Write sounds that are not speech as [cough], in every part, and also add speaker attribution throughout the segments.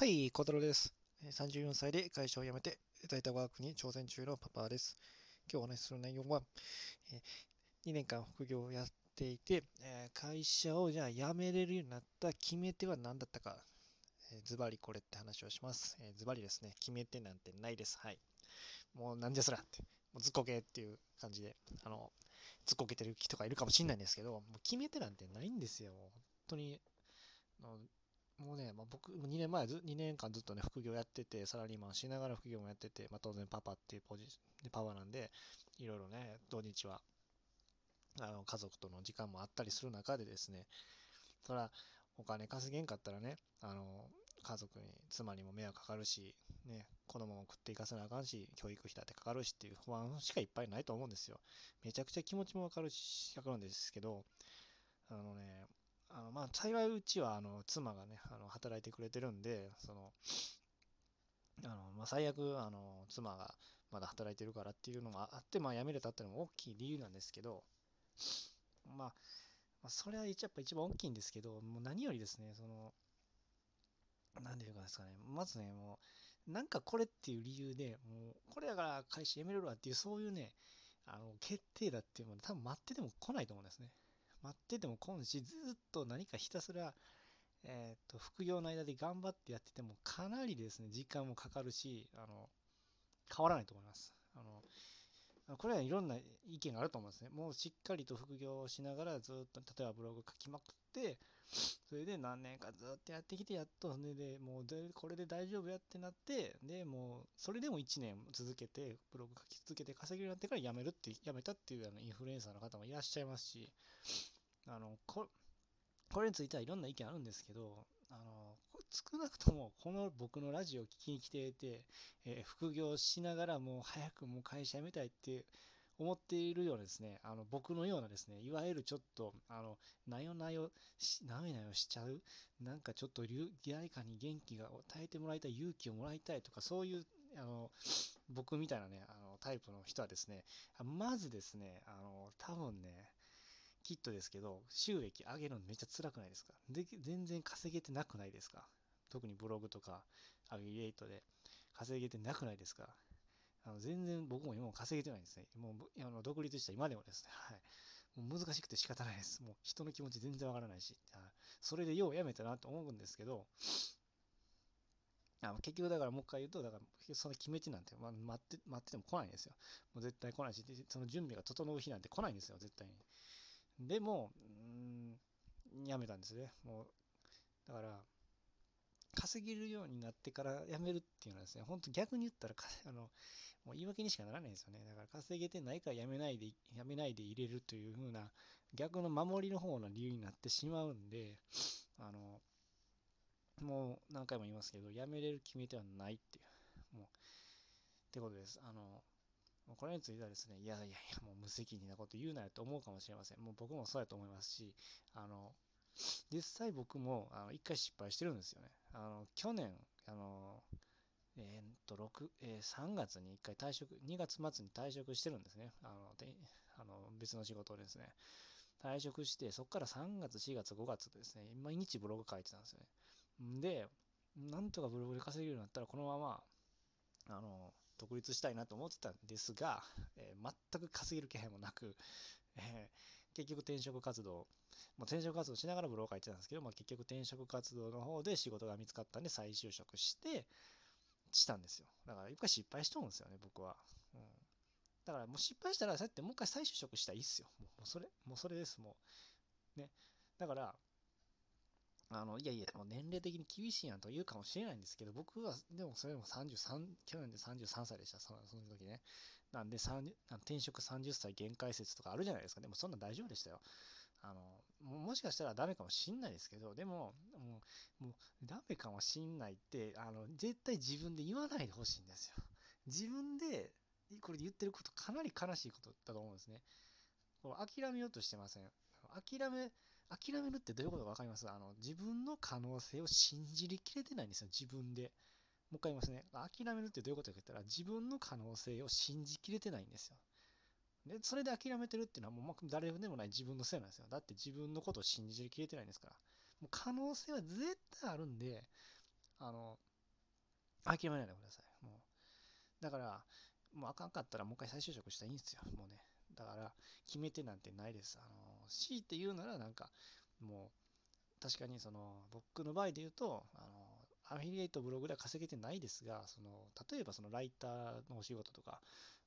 Speaker 1: はい、小太郎です。34歳で会社を辞めて、在宅ワークに挑戦中のパパです。今日お話しする内容は、2年間副業をやっていて、会社をじゃあ辞めれるようになった決め手は何だったか、ズバリこれって話をします。ズバリですね、決め手なんてないです。はい。もうなんじゃそらって、もうずっこけっていう感じで、あの、ずっこけてる人がいるかもしれないんですけど、もう決め手なんてないんですよ。本当に、もうね、まあ、僕、2年前ず、2年間ずっとね、副業やってて、サラリーマンしながら副業もやってて、まあ、当然パパっていうポジでパパなんで、いろいろね、土日は、あの、家族との時間もあったりする中でですね、そら、お金稼げんかったらね、あの、家族に、妻にも迷惑かかるし、ね、子供も食っていかせなあかんし、教育費だってかかるしっていう不安しかいっぱいないと思うんですよ。めちゃくちゃ気持ちもわかるし、わかるんですけど、あのね、あのまあ、幸いうちはあの妻がね、あの働いてくれてるんで、そのあのまあ、最悪あの妻がまだ働いてるからっていうのがあって、まあ、辞めれたっていうのも大きい理由なんですけど、まあ、まあ、それは一やっぱ一番大きいんですけど、もう何よりですね、その、なんていうかですかね、まずね、もう、なんかこれっていう理由で、もう、これだから会社辞めるわっていう、そういうね、あの決定だっていうのは多分待ってても来ないと思うんですね。待ってても来んし、ずっと何かひたすら、えっ、と、副業の間で頑張ってやってても、かなりですね、時間もかかるし、あの、変わらないと思います。あの、これはいろんな意見があると思うんですね。もうしっかりと副業をしながらずっと、例えばブログ書きまくって、それで何年かずっとやってきて、やっと、ね、で、もうで、これで大丈夫やってなって、で、もう、それでも1年続けて、ブログ書き続けて稼げるようになってから辞めるって、辞めたっていうあのインフルエンサーの方もいらっしゃいますし、あのここれについてはいろんな意見あるんですけど、あの少なくともこの僕のラジオを聞きに来ていて、えー、副業しながらもう早くもう会社辞めたいって思っているようなですね、あの僕のようなですね、いわゆるちょっと、あの、なよなよし、なめなよしちゃう、なんかちょっと誰かに元気が与えてもらいたい、勇気をもらいたいとか、そういう、あの、僕みたいなね、あのタイプの人はですね、まずですね、あの、多分ね、きっとですけど、収益上げるのめっちゃ辛くないですか？で全然稼げてなくないですか？特にブログとかアフィリエイトで稼げてなくないですか？あの全然僕も今も稼げてないんですね。もうあの独立した今でもですね、はい。もう難しくて仕方ないです。もう人の気持ち全然わからないし、それでようやめたなと思うんですけど、あ結局だからもう一回言うと、だからその決め手なんて、まあ、待って待ってても来ないんですよ。もう絶対来ないし、その準備が整う日なんて来ないんですよ、絶対に。でも、うん、やめたんですね。もう、だから、稼げるようになってから辞めるっていうのはですね、本当逆に言ったら [laughs] あの、もう言い訳にしかならないんですよね。だから稼げてないから辞めないで、辞めないで入れるという風な、逆の守りの方の理由になってしまうんで、あの、もう何回も言いますけど、辞めれる決め手はないっていう、もう、ってことです。あの、これについてはですね、いやいやいや、もう無責任なこと言うなよと思うかもしれません。もう僕もそうやと思いますし、あの、実際僕もあの1回失敗してるんですよね。あの去年、あのえー、っと6えー、3月に1回退職、2月末に退職してるんですね。あのであの別の仕事ですね。退職して、そこから3月、4月、5月ですね、毎日ブログ書いてたんですよね。で、なんとかブログで稼げるようになったら、このまま、あの、独立したいなと思ってたんですが、えー、全く稼げる気配もなく、えー、結局転職活動、もう転職活動しながらブローカー行ってたんですけど、まあ、結局転職活動の方で仕事が見つかったんで再就職して、したんですよ。だから一回失敗しとるんですよね、僕は。うん、だからもう失敗したら、そうやってもう一回再就職したらいいっすよ。もうそれ、もうそれです、もう。ね。だから、あの、いやいや、もう年齢的に厳しいやんと言うかもしれないんですけど、僕は、でもそれでも33、去年で33歳でした、そのその時ね。なんで、転職30歳限界説とかあるじゃないですか。でもそんな大丈夫でしたよ。あの、もしかしたらダメかもしんないですけど、でも、もう、もうダメかもしんないって、あの、絶対自分で言わないでほしいんですよ。自分で、これ言ってることかなり悲しいことだと思うんですね。こう諦めようとしてません。諦め、諦めるってどういうことか分かります？あの自分の可能性を信じりきれてないんですよ、自分で。もう一回言いますね。諦めるってどういうことか言ったら、自分の可能性を信じきれてないんですよ。で、それで諦めてるっていうのはもう誰でもない自分のせいなんですよ。だって自分のことを信じきれてないんですから。もう可能性は絶対あるんで、あの、諦めないでください。もう。だから、もうあかんかったらもう一回再就職したらいいんですよ。もうね。だから、決めてなんてないです。あの、強いて言うなら、なんか、もう、確かにその、僕の場合で言うと、あの、アフィリエイトブログでは稼げてないですが、その、例えばそのライターのお仕事とか、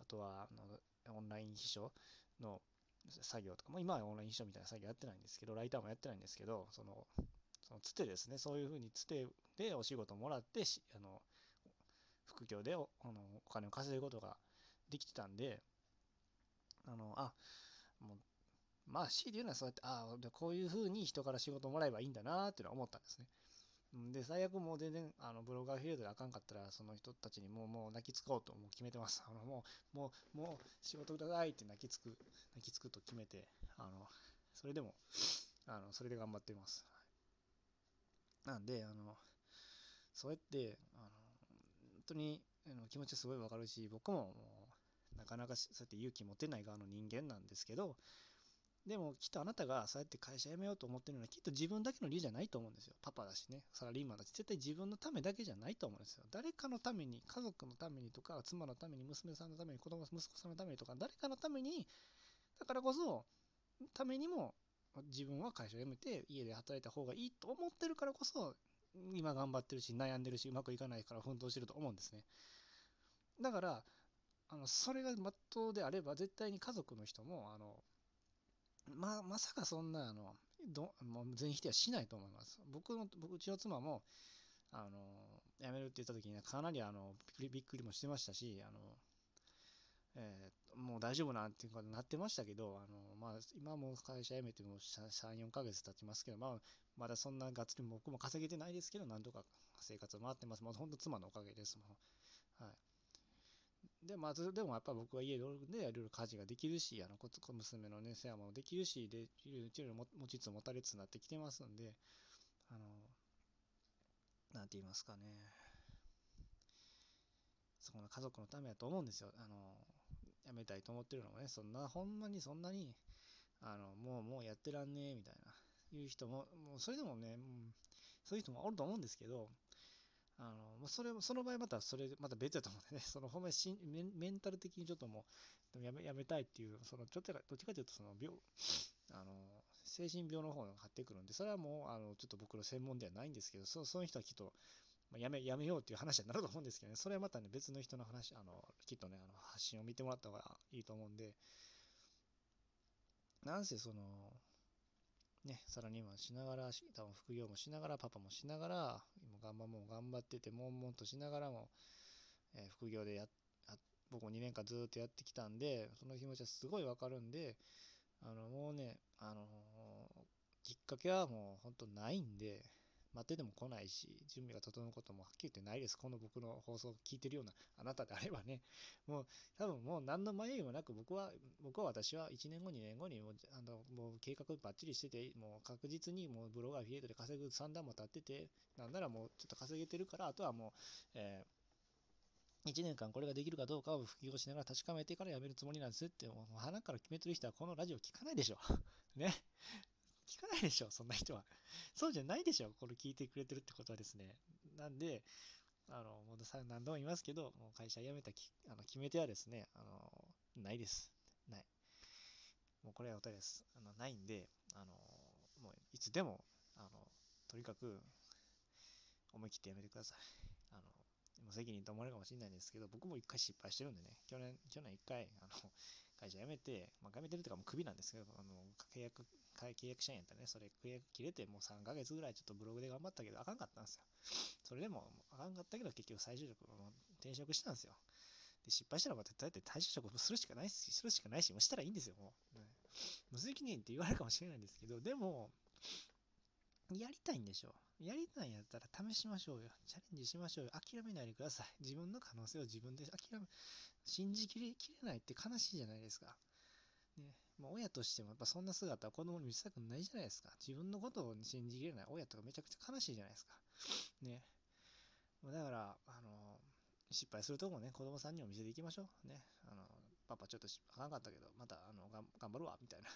Speaker 1: あとは、あのオンライン秘書の作業とか、も今はオンライン秘書みたいな作業やってないんですけど、ライターもやってないんですけど、その、そのつてですね、そういうふうにつてでお仕事をもらって、あの、副業でおあのお金を稼ぐことができてたんで、あの、あ、もう、まあ、強いて言うのはそうやって、ああ、こういうふうに人から仕事もらえばいいんだなっていうのは思ったんですね。で、最悪もう全然、あの、ブロガーフィールドであかんかったら、その人たちにもう、もう泣きつこうともう決めてます。あの、もう、もう、もう仕事くださいって泣きつく、泣きつくと決めて、あの、それでも、あの、それで頑張っています。なんで、あの、そうやって、あの、本当にあの気持ちすごいわかるし、僕ももう、なかなかそうやって勇気持てない側の人間なんですけど、でもきっとあなたがそうやって会社辞めようと思ってるのはきっと自分だけの理由じゃないと思うんですよ。パパだしね、サラリーマンだし、絶対自分のためだけじゃないと思うんですよ。誰かのために、家族のためにとか、妻のために、娘さんのために、子供、息子さんのためにとか、誰かのために、だからこそ、ためにも自分は会社辞めて家で働いた方がいいと思ってるからこそ、今頑張ってるし、悩んでるし、うまくいかないから奮闘してると思うんですね。だから、あのそれがまっとうであれば、絶対に家族の人も、あのままさかそんなあのどもう全否定はしないと思います。僕の僕うちの妻もあの辞めるって言った時にはかなりあのびっくりもしてましたし、あのえー、もう大丈夫なんていうことになってましたけど、あのまあ、今も会社辞めても3、4ヶ月経ちますけど、まあ、まだそんながっつり僕も稼げてないですけど、なんとか生活を回ってます。もう本当妻のおかげです。もうで、まず、でもやっぱ僕は家でいろいろ家事ができるし、あの、こ娘のね、世話もできるし、で、いろいろ持ちつ持たれつになってきてますんで、あの、なんて言いますかね、そこの家族のためだと思うんですよ。あの、辞めたいと思ってるのもね、そんな、ほんまにそんなに、あの、もう、もうやってらんねえ、みたいな、いう人も、もうそれでもね、うんそういう人もおると思うんですけど、あのまあ、それその場合またそれ、また別だと思うんでね、[laughs] そのほんまにしメメンタル的にちょっともうやめやめたいっていう、そのちょっとどっちかというとその病、あの、精神病の方が張ってくるんで、それはもう、あの、ちょっと僕の専門ではないんですけど、そそういう人はきっと、まあ、やめ、やめようっていう話になると思うんですけどね、それはまたね、別の人の話、あの、きっとね、あの発信を見てもらった方がいいと思うんで、なんせその、ね、サラリーマンしながら、多分副業もしながら、パパもしながら、今頑張もう頑張ってて、悶々としながらも、えー、副業でや僕も2年間ずっとやってきたんで、その気持ちはすごいわかるんで、あの、もうね、あのー、きっかけはもう本当ないんで、待ってても来ないし、準備が整うこともはっきり言ってないです。この僕の放送を聞いてるようなあなたであればね、もう多分もう何の迷いもなく僕は、僕は私は1年後、2年後にもうあのもう計画ばっちりしてて、もう確実にもうブロガーフィエイトで稼ぐ算段も立ってて、なんならもうちょっと稼げてるから、あとはもう、えー1年間これができるかどうかを副業しながら確かめてからやめるつもりなんですって、もう鼻から決めてる人はこのラジオ聞かないでしょ。[laughs] ね。聞かないでしょ、そんな人は。[laughs] そうじゃないでしょ、これ聞いてくれてるってことはですね。なんで、あの、もう何度も言いますけど、もう会社辞めたきあの決め手はですね、あの、ないです。ない。もうこれはお便りです。あの、ないんで、あの、もういつでも、あの、とにかく、思い切ってやめてください。あの、無責任と思われるかもしれないんですけど、僕も一回失敗してるんでね、去年、去年一回、あの、会社辞めて、まあ、辞めてるというかもうクビなんですけど、あの、契約、契約社員やったね、それ契約切れてもう3ヶ月ぐらいちょっとブログで頑張ったけど、あかんかったんですよ。それでも、あかんかったけど、結局再就職、転職したんですよ。で、失敗したらまた、だって退職するしかないし、するしかないし、もうしたらいいんですよ、もう。ね、無責任って言われるかもしれないんですけど、でも、やりたいんでしょ。やりたいんやったら試しましょうよ。チャレンジしましょうよ。諦めないでください。自分の可能性を自分で諦め、信じきれきれないって悲しいじゃないですか。ね、まあ、親としてもやっぱそんな姿は子供に見せたくないじゃないですか。自分のことを信じきれない親とかめちゃくちゃ悲しいじゃないですか。ね。だから、あの、失敗するとこもね、子供さんにも見せていきましょう。ね。あの、パパちょっとあかんかったけど、また、あの、頑張るわ、みたいな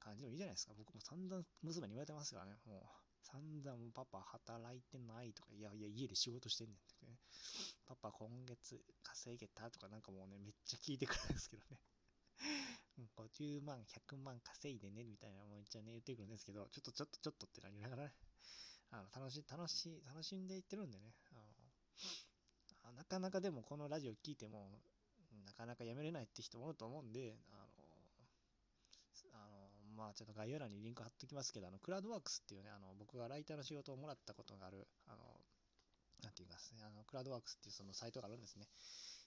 Speaker 1: 感じでもいいじゃないですか。僕も散々娘に言われてますからね、もう。散々パパ働いてないとか、いやいや、家で仕事してんねんってね。パパ今月稼げたとかなんかもうね、めっちゃ聞いてくるんですけどね。50万、100万稼いでね、みたいなもうめっちゃね、言ってくるんですけど、ちょっとちょっとちょっとってなりながらね、あの楽し、楽しい、楽しんでいってるんでね、あのなかなかでもこのラジオ聞いても、なかなかやめれないって人もいると思うんで、あの、あのまあちょっと概要欄にリンク貼っときますけど、あの、クラウドワークスっていうね、あの、僕がライターの仕事をもらったことがある、あの、なんて言いますね、あの、クラウドワークスっていうそのサイトがあるんですね。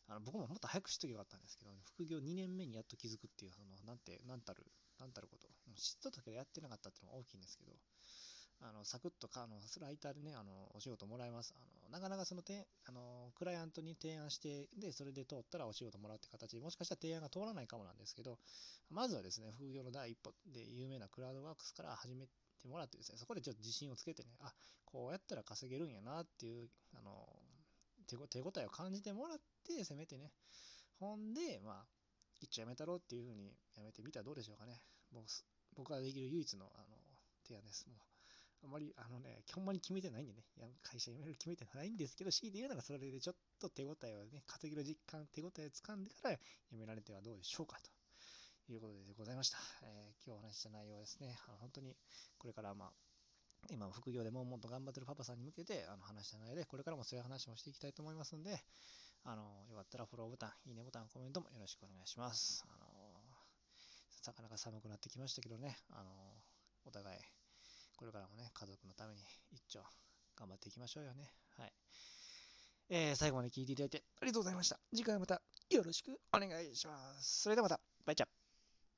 Speaker 1: あの僕ももっと早く知っときゃよかったんですけど、副業2年目にやっと気づくっていう、その、なんて、なんたる、なんたること。知っとったけどやってなかったっていうのが大きいんですけど、あの、サクッとか、あの、ライターでね、あの、お仕事もらえます。あの、なかなかその、てあの、クライアントに提案して、で、それで通ったらお仕事もらうって形で、もしかしたら提案が通らないかもなんですけど、まずはですね、副業の第一歩で有名なクラウドワークスから始めてもらってですね、そこでちょっと自信をつけてね、あ、こうやったら稼げるんやなっていう、あの、手応えを感じてもらって、せめてね、ほんで、まあ、一応やめたろうっていうふうにやめてみたらどうでしょうかね。僕僕ができる唯一のあの提案です。もうあまり、あのね、ほんまに決めてないんでね、会社辞める決めてないんですけど、強いて言うならそれでちょっと手応えをね、稼げる実感、手応えをつかんでから辞められてはどうでしょうかということでございました。えー、今日お話しした内容はですね、あの本当にこれからまあ、今、副業でももっと頑張ってるパパさんに向けてあの話した内容で、これからもそういう話もしていきたいと思いますんで、あの、よかったらフォローボタン、いいねボタン、コメントもよろしくお願いします。あの、なかなか寒くなってきましたけどね、あの、お互い、これからもね、家族のために一丁頑張っていきましょうよね。はい。えー、最後まで聞いていただいてありがとうございました。次回またよろしくお願いします。それではまた、バイチャ